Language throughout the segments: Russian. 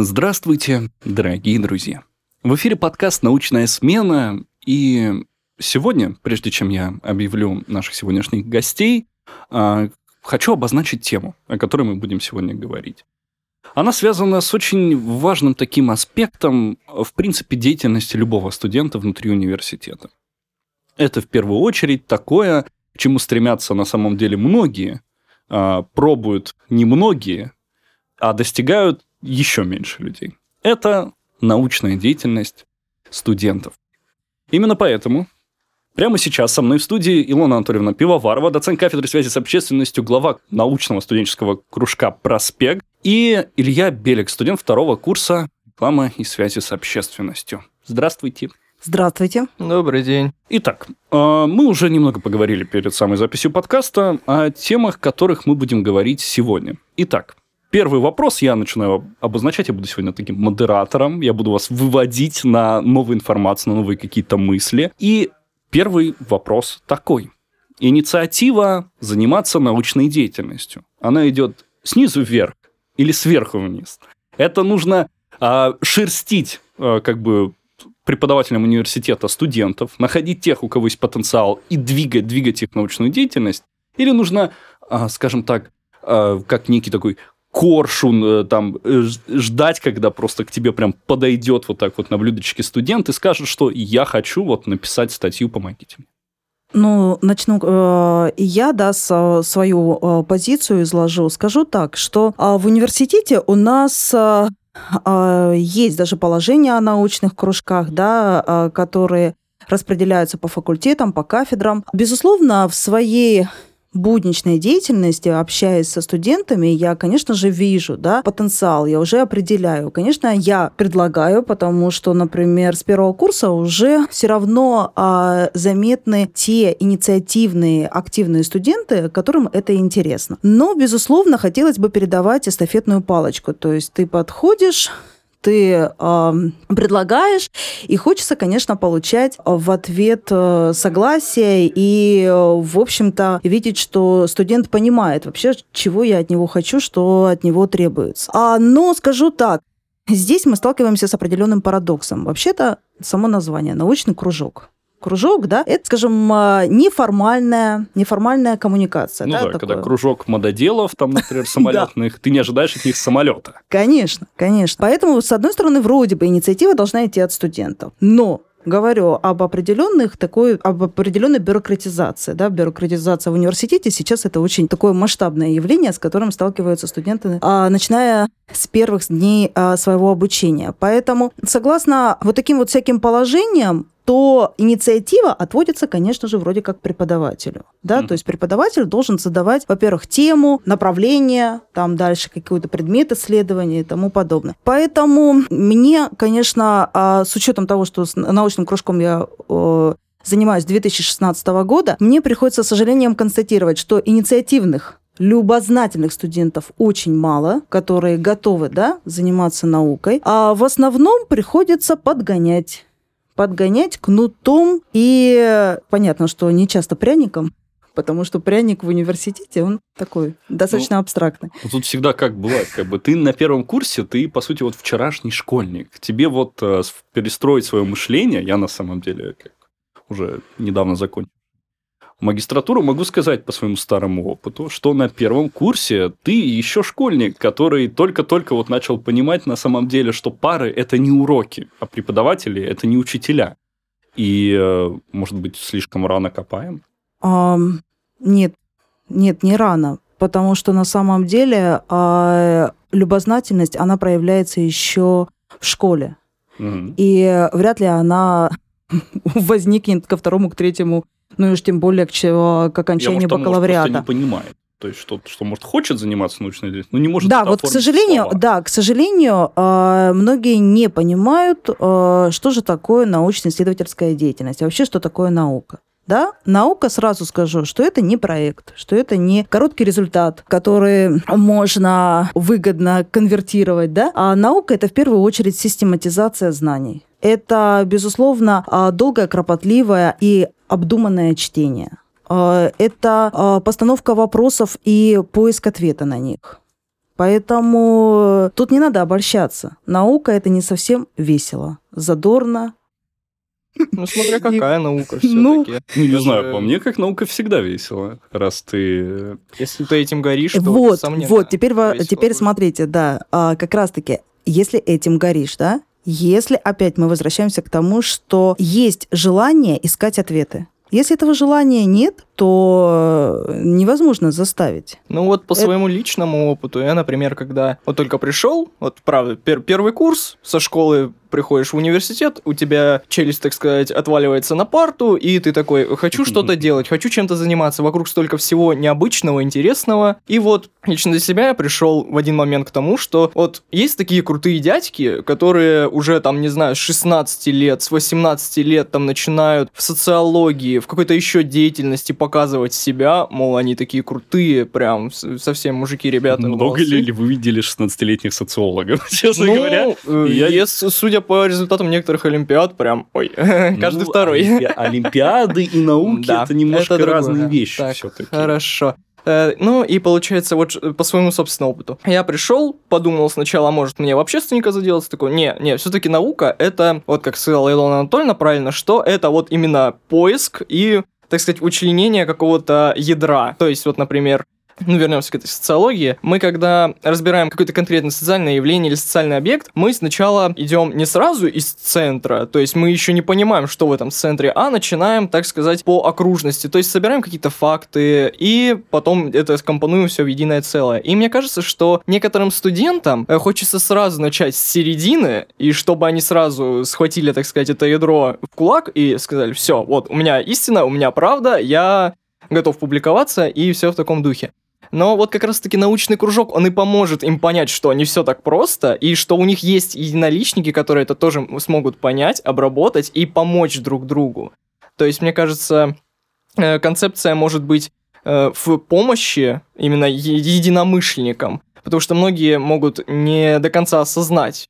Здравствуйте, дорогие друзья. В эфире подкаст «Научная смена», и сегодня, прежде чем я объявлю наших сегодняшних гостей, а, хочу обозначить тему, о которой мы будем сегодня говорить. Она связана с очень важным таким аспектом, в принципе, деятельности любого студента внутри университета. Это в первую очередь такое, к чему стремятся на самом деле многие, а, пробуют немногие, а достигают еще меньше людей. Это научная деятельность студентов. Именно поэтому прямо сейчас со мной в студии Илона Анатольевна Пивоварова, доцент кафедры связи с общественностью, глава научного студенческого кружка «Проспект», и Илья Белик, студент второго курса реклама и связи с общественностью. Здравствуйте. Здравствуйте. Добрый день. Итак, а, мы уже немного поговорили перед самой записью подкаста о темах, которых мы будем говорить сегодня. Итак, Первый вопрос я начинаю обозначать, я буду сегодня таким модератором, я буду вас выводить на новую информацию, на новые какие-то мысли. И первый вопрос такой. Инициатива заниматься научной деятельностью, она идет снизу вверх или сверху вниз. Это нужно а, шерстить а, как бы преподавателям университета студентов, находить тех, у кого есть потенциал, и двигать, двигать их научную деятельность, или нужно, а, скажем так, как некий такой коршун, э, там, э, ждать, когда просто к тебе прям подойдет вот так вот на блюдечке студент и скажет, что я хочу вот написать статью, помогите мне. Ну, начну э, я, да, свою позицию изложу. Скажу так, что э, в университете у нас э, есть даже положения о научных кружках, да, э, которые распределяются по факультетам, по кафедрам. Безусловно, в своей будничной деятельности, общаясь со студентами, я, конечно же, вижу да, потенциал, я уже определяю. Конечно, я предлагаю, потому что, например, с первого курса уже все равно а, заметны те инициативные, активные студенты, которым это интересно. Но, безусловно, хотелось бы передавать эстафетную палочку. То есть ты подходишь, ты э, предлагаешь, и хочется, конечно, получать в ответ э, согласие и, в общем-то, видеть, что студент понимает вообще, чего я от него хочу, что от него требуется. А, но скажу так, здесь мы сталкиваемся с определенным парадоксом. Вообще-то само название научный кружок кружок, да, это, скажем, а, неформальная, неформальная коммуникация. Ну да, да, когда кружок мододелов, там, например, самолетных, ты не ожидаешь от них самолета. Конечно, конечно. Поэтому, с одной стороны, вроде бы инициатива должна идти от студентов. Но говорю об определенных такой, об определенной бюрократизации. Да? Бюрократизация в университете сейчас это очень такое масштабное явление, с которым сталкиваются студенты, а, начиная с первых дней а, своего обучения. Поэтому, согласно вот таким вот всяким положениям, то инициатива отводится, конечно же, вроде как преподавателю. Да? Mm-hmm. То есть преподаватель должен задавать, во-первых, тему, направление, там дальше какой-то предмет исследования и тому подобное. Поэтому мне, конечно, а, с учетом того, что с научным кружком я занимаюсь с 2016 года, мне приходится, с сожалением, констатировать, что инициативных любознательных студентов очень мало, которые готовы да, заниматься наукой, а в основном приходится подгонять подгонять кнутом и понятно, что не часто пряником, потому что пряник в университете, он такой достаточно ну, абстрактный. Тут всегда как бывает, как бы ты на первом курсе, ты, по сути, вот вчерашний школьник. Тебе вот э, перестроить свое мышление, я на самом деле как, уже недавно закончил магистратуру, могу сказать по своему старому опыту, что на первом курсе ты еще школьник, который только-только вот начал понимать на самом деле, что пары – это не уроки, а преподаватели – это не учителя. И, э, может быть, слишком рано копаем? А, нет, нет, не рано. Потому что на самом деле а, любознательность, она проявляется еще в школе. Угу. И вряд ли она возникнет ко второму, к третьему ну и уж тем более к, к окончанию Я, может, бакалавриата. Может, не понимает. То есть, что, что, может, хочет заниматься научной деятельностью, но не может Да, вот, к сожалению, слова. да, к сожалению, а, многие не понимают, а, что же такое научно-исследовательская деятельность, а вообще, что такое наука. Да, наука, сразу скажу, что это не проект, что это не короткий результат, который можно выгодно конвертировать, да, а наука это в первую очередь систематизация знаний. Это, безусловно, а, долгое, кропотливое и обдуманное чтение. А, это а, постановка вопросов и поиск ответа на них. Поэтому тут не надо обольщаться. Наука это не совсем весело, задорно. Ну, смотря какая наука Ну, все-таки. Ну, не знаю, по мне, как наука всегда весело, раз ты... Если ты этим горишь, то Вот, вот, теперь, теперь смотрите, да, а, как раз-таки, если этим горишь, да, если опять мы возвращаемся к тому, что есть желание искать ответы. Если этого желания нет, то э, невозможно заставить. Ну вот по Это- своему личному опыту, я, например, когда вот только пришел, вот правда, пер- первый курс со школы приходишь в университет, у тебя челюсть, так сказать, отваливается на парту, и ты такой, хочу что-то делать, хочу чем-то заниматься, вокруг столько всего необычного, интересного. И вот лично для себя я пришел в один момент к тому, что вот есть такие крутые дядьки, которые уже там, не знаю, с 16 лет, с 18 лет там начинают в социологии, в какой-то еще деятельности показывать себя, мол, они такие крутые, прям совсем мужики, ребята. Много ли, ли вы видели 16-летних социологов, честно Ну, говоря? э, я- ес- судя по результатам некоторых олимпиад, прям, ой, каждый Ну, второй. олимпи- Олимпиады и науки Да, это немножко это другое. разные вещи Так, все-таки. Хорошо. Э, Ну и получается, вот по своему собственному опыту. Я пришел, подумал сначала, может мне в общественника заделаться, такой, не, не, все-таки наука, это, вот как сказала Илона Анатольевна правильно, что это вот именно поиск и, так сказать, учленение какого-то ядра. То есть, вот, например, ну, вернемся к этой социологии. Мы, когда разбираем какое-то конкретное социальное явление или социальный объект, мы сначала идем не сразу из центра, то есть мы еще не понимаем, что в этом центре, а начинаем, так сказать, по окружности. То есть собираем какие-то факты и потом это скомпонуем все в единое целое. И мне кажется, что некоторым студентам э, хочется сразу начать с середины, и чтобы они сразу схватили, так сказать, это ядро в кулак и сказали, все, вот, у меня истина, у меня правда, я готов публиковаться и все в таком духе. Но вот как раз-таки научный кружок, он и поможет им понять, что не все так просто, и что у них есть единоличники, которые это тоже смогут понять, обработать и помочь друг другу. То есть, мне кажется, э, концепция может быть э, в помощи именно единомышленникам, потому что многие могут не до конца осознать,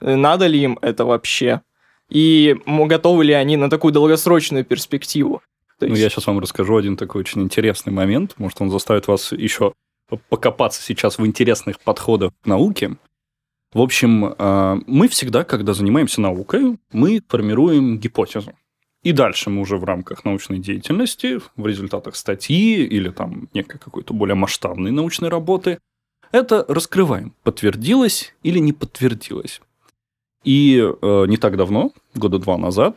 э, надо ли им это вообще, и готовы ли они на такую долгосрочную перспективу. Ну, есть- я сейчас вам расскажу один такой очень интересный момент. Может, он заставит вас еще покопаться сейчас в интересных подходах к науке. В общем, э, мы всегда, когда занимаемся наукой, мы формируем гипотезу. И дальше мы уже в рамках научной деятельности, в результатах статьи или там некой какой-то более масштабной научной работы, это раскрываем, подтвердилось или не подтвердилось. И э, не так давно, года два назад,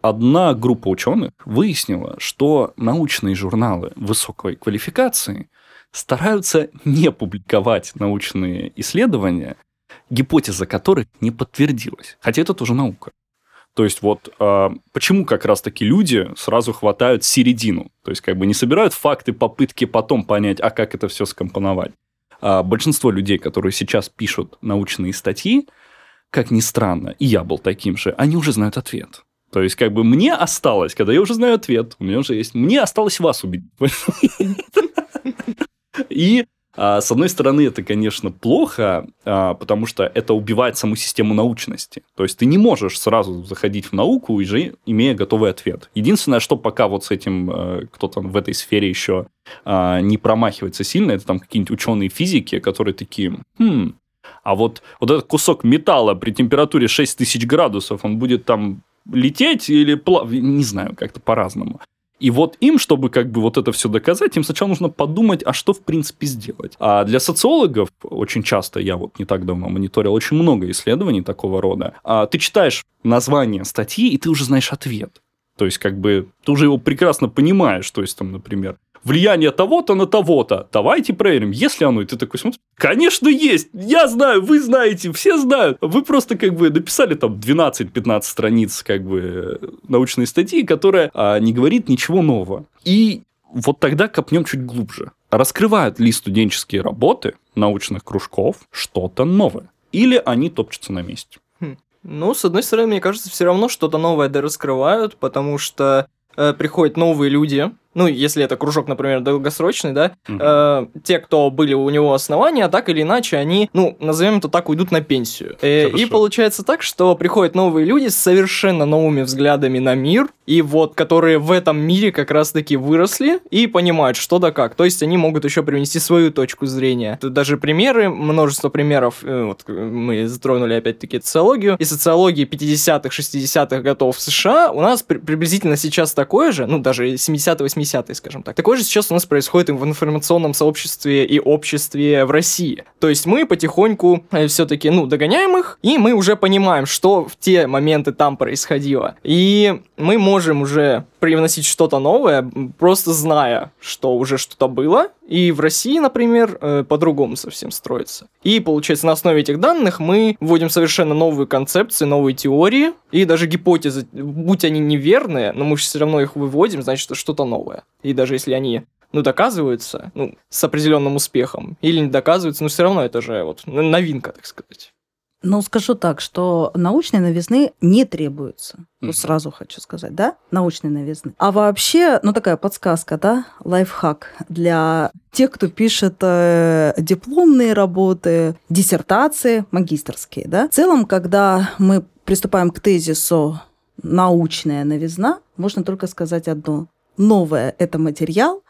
одна группа ученых выяснила, что научные журналы высокой квалификации стараются не публиковать научные исследования, гипотеза которых не подтвердилась. Хотя это тоже наука. То есть вот а, почему как раз-таки люди сразу хватают середину, то есть как бы не собирают факты, попытки потом понять, а как это все скомпоновать. А большинство людей, которые сейчас пишут научные статьи, как ни странно, и я был таким же, они уже знают ответ. То есть, как бы мне осталось, когда я уже знаю ответ, у меня уже есть, мне осталось вас убедить. И а, с одной стороны, это, конечно, плохо, а, потому что это убивает саму систему научности. То есть ты не можешь сразу заходить в науку, уже имея готовый ответ. Единственное, что пока вот с этим э, кто-то в этой сфере еще а, не промахивается сильно, это там какие-нибудь ученые физики, которые такие, хм, а вот, вот этот кусок металла при температуре 6000 градусов, он будет там лететь или плавать, не знаю, как-то по-разному. И вот им, чтобы как бы вот это все доказать, им сначала нужно подумать, а что в принципе сделать. А для социологов очень часто, я вот не так давно мониторил очень много исследований такого рода, а ты читаешь название статьи, и ты уже знаешь ответ. То есть, как бы, ты уже его прекрасно понимаешь. То есть, там, например, влияние того-то на того-то. Давайте проверим, есть ли оно. И ты такой смотришь, конечно, есть. Я знаю, вы знаете, все знают. Вы просто как бы написали там 12-15 страниц как бы научной статьи, которая а, не говорит ничего нового. И вот тогда копнем чуть глубже. Раскрывают ли студенческие работы научных кружков что-то новое? Или они топчутся на месте? Ну, с одной стороны, мне кажется, все равно что-то новое да раскрывают, потому что э, приходят новые люди, ну, если это кружок, например, долгосрочный, да, Мгм. э, те, кто были у него основания, так или иначе, они, ну, назовем это так, уйдут на пенсию. Э, и получается так, что приходят новые люди с совершенно новыми взглядами на мир, и вот, которые в этом мире как раз-таки выросли и понимают, что да как. То есть они могут еще привнести свою точку зрения. Тут даже примеры, множество примеров, э, вот э, мы затронули опять-таки социологию, и социологии 50-х, 60-х годов в США у нас при- приблизительно сейчас такое же, ну, даже 70-е, 80-е, скажем так, такое же сейчас у нас происходит и в информационном сообществе и обществе в России. То есть мы потихоньку все-таки, ну, догоняем их, и мы уже понимаем, что в те моменты там происходило. И мы можем уже привносить что-то новое, просто зная, что уже что-то было, и в России, например, э, по-другому совсем строится. И, получается, на основе этих данных мы вводим совершенно новые концепции, новые теории, и даже гипотезы, будь они неверные, но мы все равно их выводим, значит, что-то новое. И даже если они ну, доказываются, ну, с определенным успехом, или не доказываются, но все равно это же вот н- новинка, так сказать. Ну, скажу так, что научной новизны не требуется. Мгм. Вот сразу хочу сказать, да, научной новизны. А вообще, ну, такая подсказка, да, лайфхак для тех, кто пишет э, дипломные работы, диссертации, магистрские, да. В целом, когда мы приступаем к тезису «научная новизна», можно только сказать одно. Новое – это материал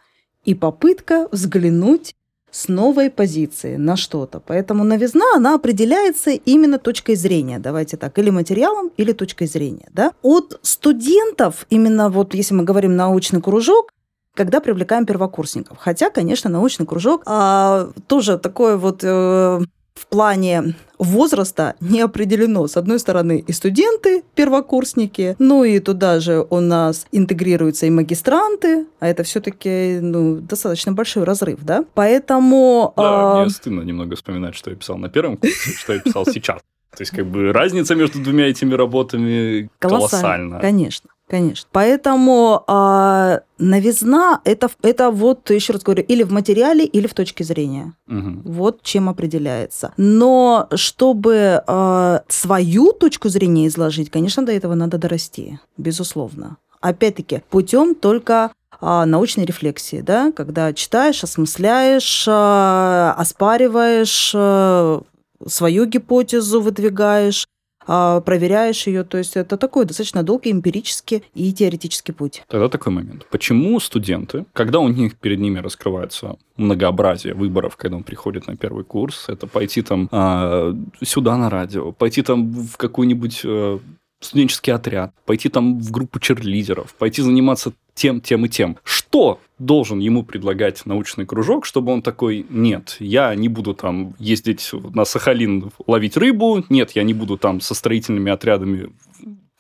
и попытка взглянуть с новой позиции на что-то. Поэтому новизна, она определяется именно точкой зрения, давайте так, или материалом, или точкой зрения. Да? От студентов, именно вот если мы говорим научный кружок, когда привлекаем первокурсников. Хотя, конечно, научный кружок а, тоже такое вот э, в плане возраста не определено. С одной стороны, и студенты, первокурсники, ну и туда же у нас интегрируются и магистранты, а это все-таки ну, достаточно большой разрыв, да? Поэтому... Да, а, мне стыдно немного вспоминать, что я писал на первом курсе, что я писал сейчас. То есть, как бы, разница между двумя этими работами колоссальна. Конечно. Конечно. Поэтому а, новизна это, это вот, еще раз говорю, или в материале, или в точке зрения. Мгм. Вот чем определяется. Но чтобы а, свою точку зрения изложить, конечно, до этого надо дорасти, безусловно. Опять-таки, путем только а, научной рефлексии, да, когда читаешь, осмысляешь, а, оспариваешь, а, свою гипотезу выдвигаешь, проверяешь ее. То есть это такой достаточно долгий эмпирический и теоретический путь. Тогда такой момент. Почему студенты, когда у них перед ними раскрывается многообразие выборов, когда он приходит на первый курс, это пойти там а, сюда на радио, пойти там в какой-нибудь э, студенческий отряд, пойти там в группу черлидеров, пойти заниматься тем, тем и тем. Что должен ему предлагать научный кружок, чтобы он такой, нет, я не буду там ездить на Сахалин ловить рыбу, нет, я не буду там со строительными отрядами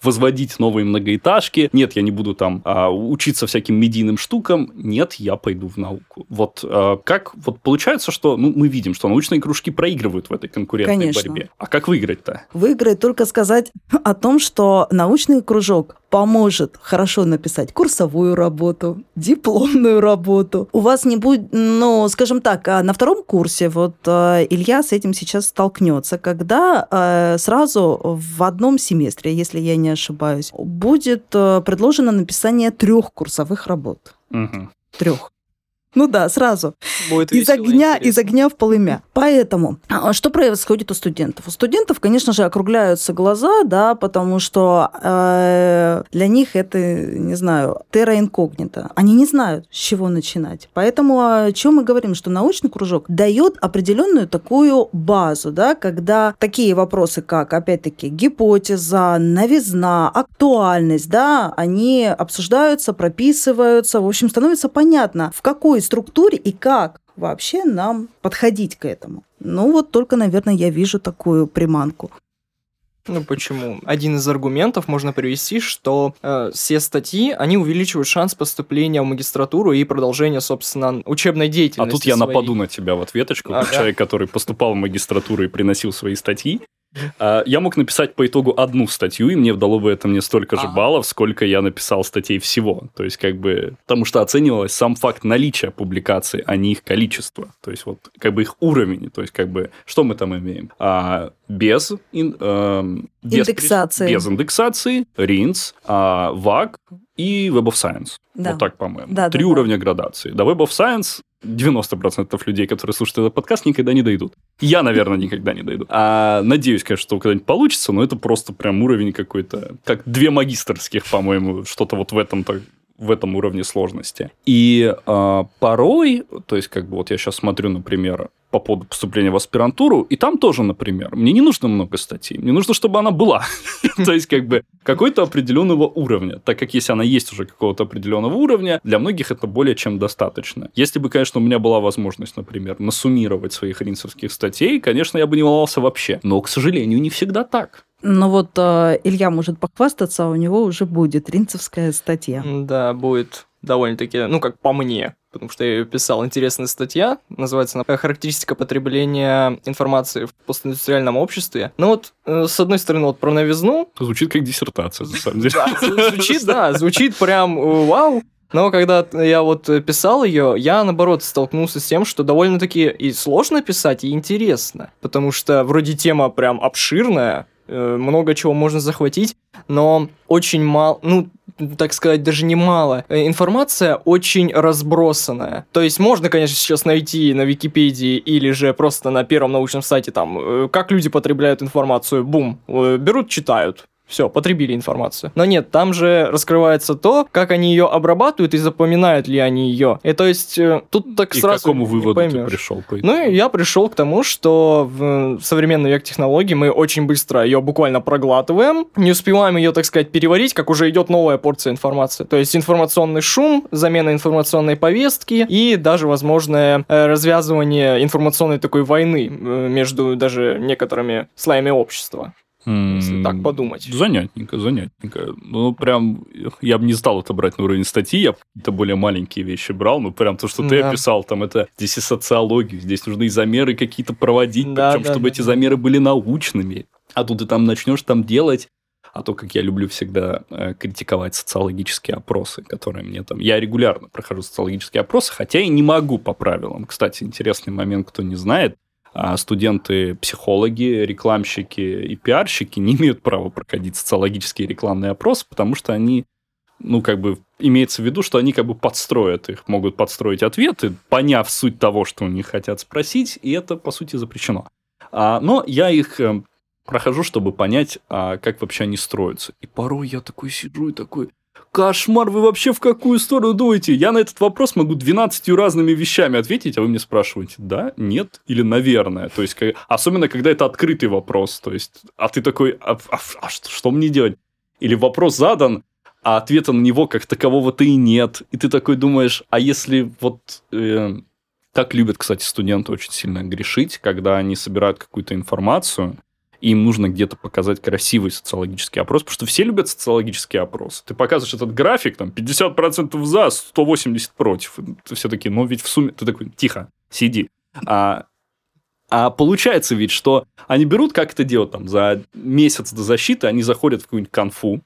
возводить новые многоэтажки. Нет, я не буду там а, учиться всяким медийным штукам. Нет, я пойду в науку. Вот а, как вот получается, что ну, мы видим, что научные кружки проигрывают в этой конкурентной Конечно. борьбе. А как выиграть-то? Выиграет только сказать о том, что научный кружок поможет хорошо написать курсовую работу, дипломную работу. У вас не будет, ну, скажем так, а на втором курсе вот э, Илья с этим сейчас столкнется, когда э, сразу в одном семестре, если я не ошибаюсь, будет э, предложено написание трех курсовых работ. Мгм. Трех. Ну да, сразу. Будет Из весело, огня, из интересно. огня в полымя. Поэтому, а, что происходит у студентов? У студентов, конечно же, округляются глаза, да, потому что э, для них это, не знаю, терра инкогнито. Они не знают, с чего начинать. Поэтому о чем мы говорим, что научный кружок дает определенную такую базу, да, когда такие вопросы, как, опять-таки, гипотеза, новизна, актуальность, да, они обсуждаются, прописываются, в общем, становится понятно, в какой структуре и как вообще нам подходить к этому. Ну вот только, наверное, я вижу такую приманку. Ну почему? Один из аргументов можно привести, что э, все статьи, они увеличивают шанс поступления в магистратуру и продолжения, собственно, учебной А деятельности. тут я своей. нападу на тебя в ответочку, как Ага. человек, который поступал в магистратуру и приносил свои статьи. А, Я мог написать по итогу одну статью, и мне дало бы это мне столько же баллов, сколько я написал статей всего. То есть, как бы, потому что оценивалось сам факт наличия публикаций, а не их количество. То есть, вот, как бы их уровень. То есть, как бы, что мы там имеем? А, без, ин- эм, без, Индексации. без индексации, РИНС, а, ВАК, и Web of Science. Да. Вот так, по-моему. Да, Три да, да. уровня градации. До Web of Science 90% людей, которые слушают этот подкаст, никогда не дойдут. Я, наверное, никогда не дойду. А надеюсь, конечно, что когда-нибудь получится, но это просто прям уровень какой-то, как две магистрских, по-моему, что-то вот в этом в этом уровне сложности. И э, порой, то есть, как бы вот я сейчас смотрю, например, по поводу поступления в аспирантуру, и там тоже, например, мне не нужно много статей, мне нужно, чтобы она была. То есть, как бы, какой-то определенного уровня. Так как если она есть уже какого-то определенного уровня, для многих это более чем достаточно. Если бы, конечно, у меня была возможность, например, насуммировать своих ринцевских статей, конечно, я бы не волновался вообще. Но, к сожалению, не всегда так. Но вот э, Илья может похвастаться, а у него уже будет ринцевская статья. Да, будет довольно-таки, ну, как по мне, потому что я ее писал. Интересная статья, называется она «Характеристика потребления информации в постиндустриальном обществе». Ну вот, э, с одной стороны, вот про новизну. Звучит как диссертация, на самом деле. Звучит, да, звучит прям э, вау. Но когда я вот писал ее, я наоборот столкнулся с тем, что довольно-таки и сложно писать, и интересно. Потому что вроде тема прям обширная, э, много чего можно захватить, но очень мало, ну, так сказать, даже не мало. Э, Информация очень разбросанная. То есть можно, конечно, сейчас найти на Википедии или же просто на первом научном сайте там, э, как люди потребляют информацию, бум, э, берут, читают. Все, потребили информацию. Но нет, там же раскрывается то, как они ее обрабатывают и запоминают ли они ее. И то есть э, тут так И к сразу какому не выводу ты поймешь. пришел? по итогу? Ну, я пришел к тому, что в современный век технологий мы очень быстро ее буквально проглатываем, не успеваем ее, так сказать, переварить, как уже идет новая порция информации. То есть информационный шум, замена информационной повестки и даже возможное э, развязывание информационной такой войны э, между даже некоторыми слоями общества, если так подумать. Занятненько, занятненько. Ну, прям, я бы не стал это брать на уровень статьи, я бы какие-то более маленькие вещи брал, ну, прям то, что ты Да. описал, там, это здесь и социологию, здесь нужно и замеры какие-то проводить, Да, причем, да, чтобы да, эти замеры были научными. А тут ты там начнешь там делать а то, как я люблю всегда э, критиковать социологические опросы, которые мне там... Я регулярно прохожу социологические опросы, хотя и не могу по правилам. Кстати, интересный момент, кто не знает, студенты-психологи, рекламщики и пиарщики не имеют права проходить социологические рекламные опросы, потому что они, ну, как бы, имеется в виду, что они как бы подстроят их, могут подстроить ответы, поняв суть того, что у них хотят спросить, и это, по сути, запрещено. А, но я их э, прохожу, чтобы понять, а, как вообще они строятся. И порой я такой сижу и такой, кошмар, вы вообще в какую сторону дуете? Я на этот вопрос могу 12 разными вещами ответить, а вы мне спрашиваете, да, нет или наверное. То есть, особенно, когда это открытый вопрос. То есть, а ты такой, а, а- а что, что мне делать? Или вопрос задан, а ответа на него как такового-то и нет. И ты такой думаешь, а если вот... э, так любят, кстати, студенты очень сильно грешить, когда они собирают какую-то информацию, им нужно где-то показать красивый социологический опрос, потому что все любят социологический опрос. Ты показываешь этот график, там, 50% за, 180 против. Ты все таки ну, ведь в сумме... Ты такой, тихо, сиди. А, а получается ведь, что они берут, как это делают, там, за месяц до защиты, они заходят в какую-нибудь конфу,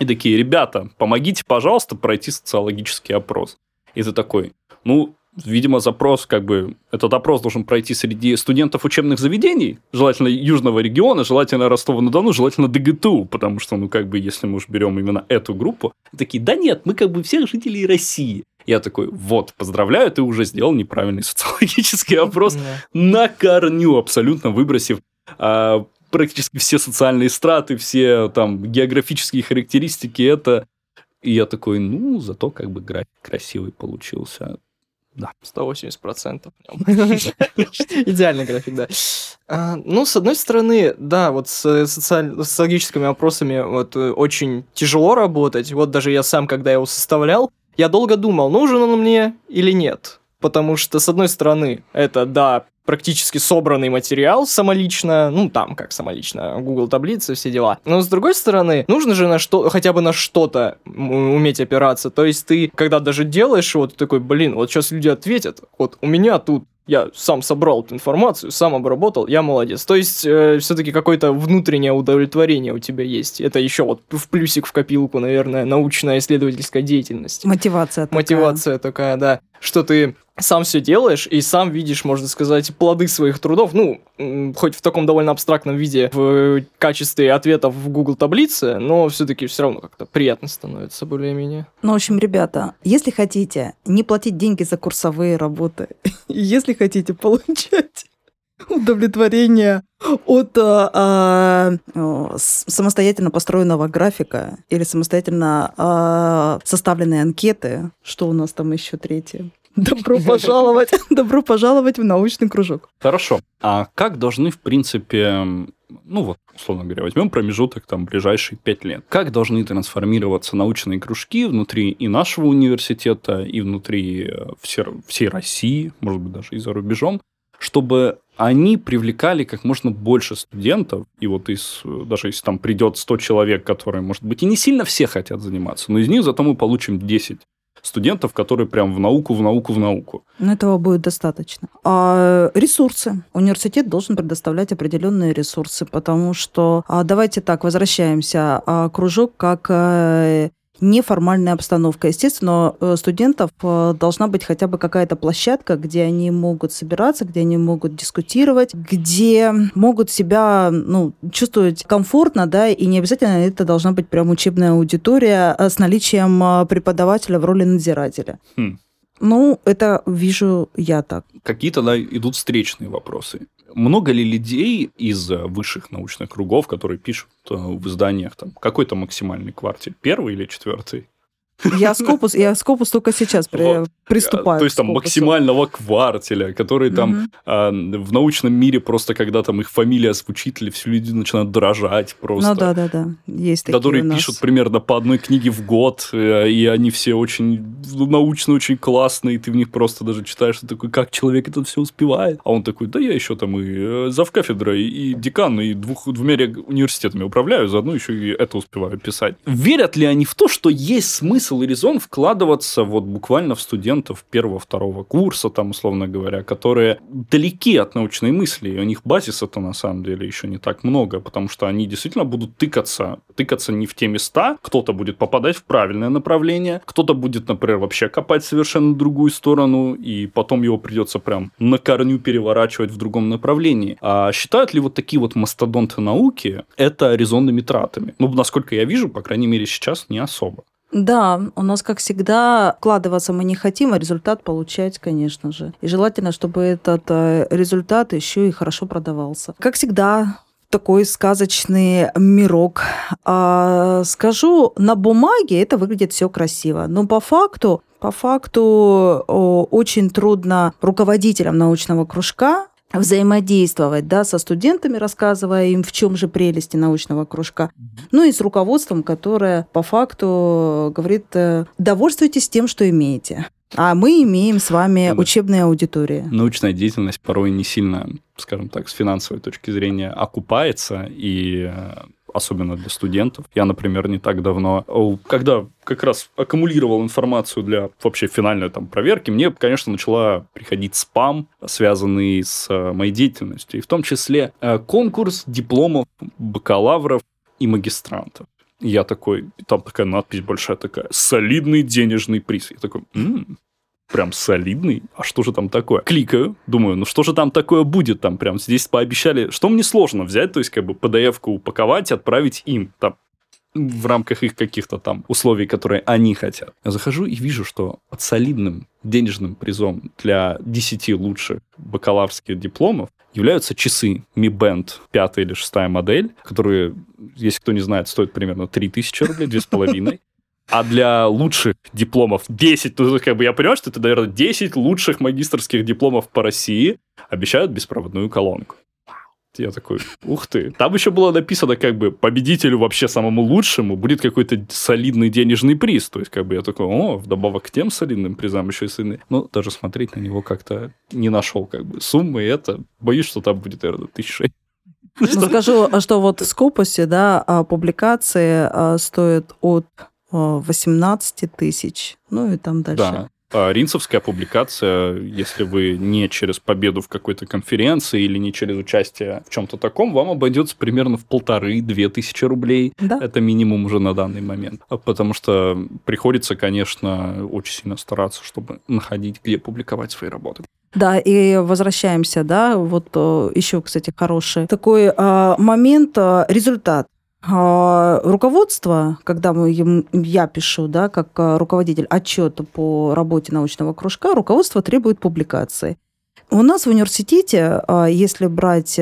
и такие, ребята, помогите, пожалуйста, пройти социологический опрос. И ты такой, ну, видимо, запрос, как бы, этот опрос должен пройти среди студентов учебных заведений, желательно Южного региона, желательно Ростова-на-Дону, желательно ДГТУ, потому что, ну, как бы, если мы уж берем именно эту группу, такие, да нет, мы как бы всех жителей России. Я такой, вот, поздравляю, ты уже сделал неправильный социологический опрос на корню, абсолютно выбросив а, практически все социальные страты, все там географические характеристики, это... И я такой, ну, зато как бы график красивый получился. 180%. Идеальный график, да. А, ну, с одной стороны, да, вот с с социологическими опросами вот э, очень тяжело работать. Вот даже я сам, когда его составлял, я долго думал, нужен он мне или нет. Потому что, с одной стороны, это, да, практически собранный материал самолично, ну, там, как самолично, Google таблицы, все дела. Но, с другой стороны, нужно же на что, хотя бы на что-то уметь опираться. То есть ты, когда даже делаешь его, ты такой, блин, вот сейчас люди ответят, вот у меня тут я сам собрал эту информацию, сам обработал, я молодец. То есть, все-таки какое-то внутреннее удовлетворение у тебя есть. Это еще вот в плюсик в копилку, наверное, научная исследовательская деятельность. Мотивация такая. Мотивация такая, да. Что ты сам все делаешь и сам видишь, можно сказать, плоды своих трудов, ну, хоть в таком довольно абстрактном виде, в качестве ответов в Google таблице, но все-таки все равно как-то приятно становится более-менее. Ну, в общем, ребята, если хотите не платить деньги за курсовые работы, если хотите получать удовлетворение от а, а, самостоятельно построенного графика или самостоятельно а, составленной анкеты. Что у нас там еще третье? Добро пожаловать, добро пожаловать в научный кружок. Хорошо. А как должны, в принципе, ну вот, условно говоря, возьмем промежуток там ближайшие пять лет. Как должны трансформироваться научные кружки внутри и нашего университета, и внутри э, всей, всей России, может быть, даже и за рубежом, чтобы они привлекали как можно больше студентов, и вот из, даже если там придет 100 человек, которые, может быть, и не сильно все хотят заниматься, но из них зато мы получим 10 студентов, которые прям в науку, в науку, в науку. Но этого будет достаточно. А ресурсы. Университет должен предоставлять определенные ресурсы, потому что, а, давайте так, возвращаемся, а, кружок как э, неформальная обстановка. Естественно, у студентов э, должна быть хотя бы какая-то площадка, где они могут собираться, где они могут дискутировать, где могут себя ну, чувствовать комфортно, да, и не обязательно это должна быть прям учебная аудитория а с наличием преподавателя в роли надзирателя. Хм. Ну, это вижу я так. Какие тогда идут встречные вопросы? Много ли людей из э, высших научных кругов, которые пишут э, в изданиях там какой-то максимальный квартир, первый или четвертый? Я Скопус, я Скопус только сейчас при, приступаю. То есть там максимального квартеля, который там а, в научном мире просто когда там их фамилия звучит, или все люди начинают дрожать просто. Ну да, да, да, есть такие Которые пишут примерно по одной книге в год, э, и они все очень научно, очень классные, и ты в них просто даже читаешь, ты такой, как человек это все успевает? А он такой, да я еще там и э, завкафедрой, и декан, и двух, двумя университетами управляю, заодно еще и это успеваю писать. Верят ли они в то, что есть смысл смысл и резон вкладываться вот буквально в студентов первого-второго курса, там, условно говоря, которые далеки от научной мысли, и у них базиса-то на самом деле еще не так много, потому что они действительно будут тыкаться, тыкаться не в те места, кто-то будет попадать в правильное направление, кто-то будет, например, вообще копать совершенно другую сторону, и потом его придется прям на корню переворачивать в другом направлении. А считают ли вот такие вот мастодонты науки это резонными тратами? Ну, насколько я вижу, по крайней мере, сейчас не особо. Да, у нас, как всегда, вкладываться мы не хотим, а результат получать, конечно же. И желательно, чтобы этот э, результат еще и хорошо продавался. Как всегда, такой сказочный мирок. А, скажу, на бумаге это выглядит все красиво, но по факту по факту очень трудно руководителям научного кружка взаимодействовать да, со студентами, рассказывая им, в чем же прелести научного кружка, ну и с руководством, которое по факту говорит, э, довольствуйтесь тем, что имеете. А мы имеем с вами да. учебные аудитории. Научная деятельность порой не сильно, скажем так, с финансовой точки зрения окупается, и э, особенно для студентов. Я, например, не так давно, когда как раз аккумулировал информацию для вообще финальной там проверки, мне, конечно, начала приходить спам, связанный с э, моей деятельностью, и в том числе э, конкурс дипломов бакалавров и магистрантов. Я такой, там такая надпись большая такая, солидный денежный приз. Я такой, м-м, прям солидный. А что же там такое? Кликаю, думаю, ну что же там такое будет? Там прям здесь пообещали, что мне сложно взять, то есть как бы PDF-ку упаковать, отправить им. Там в рамках их каких-то там условий, которые они хотят. Я захожу и вижу, что под солидным денежным призом для 10 лучших бакалаврских дипломов являются часы Mi Band 5 или 6 модель, которые, если кто не знает, стоят примерно 3000 рублей, 2,5. А для лучших дипломов 10, ну, как бы я понимаю, что это, наверное, 10 лучших магистрских дипломов по России обещают беспроводную колонку. Я такой, ух ты. Там еще было написано, как бы, победителю вообще самому лучшему будет какой-то солидный денежный приз. То есть, как бы, я такой, о, вдобавок к тем солидным призам еще и сильный. Ну, даже смотреть на него как-то не нашел, как бы, суммы, это, боюсь, что там будет, наверное, тысяча ну, скажу, что вот Скопусе, да, а, публикации а, стоят от 18 тысяч, ну и там дальше. Да. А ринцевская публикация, если вы не через победу в какой-то конференции или не через участие в чем-то таком, вам обойдется примерно в полторы-две тысячи рублей. Да. Это минимум уже на данный момент. А Потому что приходится, конечно, очень сильно стараться, чтобы находить, где публиковать свои работы. Да, и возвращаемся, да, вот э, еще, кстати, хороший такой а, момент, а, результат. А, Руководство, когда мы, я пишу, да, как а, руководитель отчет по работе научного кружка, руководство требует публикации. У нас в университете, а, если брать,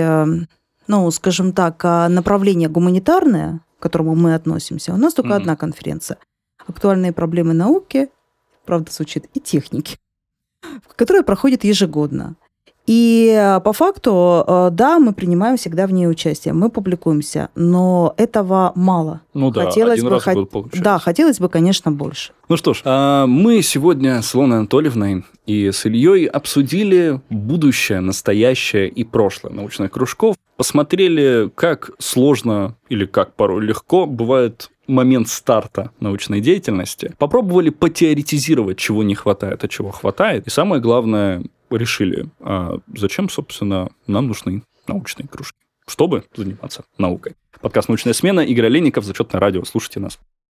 ну, скажем так, направление гуманитарное, к которому мы относимся, у нас только Мгм. одна конференция. Актуальные проблемы науки, правда, звучит, и техники которая проходит ежегодно. И э, по факту, э, да, мы принимаем всегда в ней участие, мы публикуемся, но этого мало. Ну да, Хотелось один бы раз хот- год получается. Да, хотелось бы, конечно, больше. Ну что ж, а, мы сегодня с Илоной Анатольевной и с Ильей обсудили будущее, настоящее и прошлое научных кружков, посмотрели, как сложно или как порой легко бывает момент старта научной деятельности, попробовали потеоретизировать, чего не хватает, а чего хватает, и самое главное, решили, а зачем, собственно, нам нужны научные кружки, чтобы заниматься наукой. Подкаст «Научная смена», Игорь Олейников, Зачетное радио. Слушайте нас.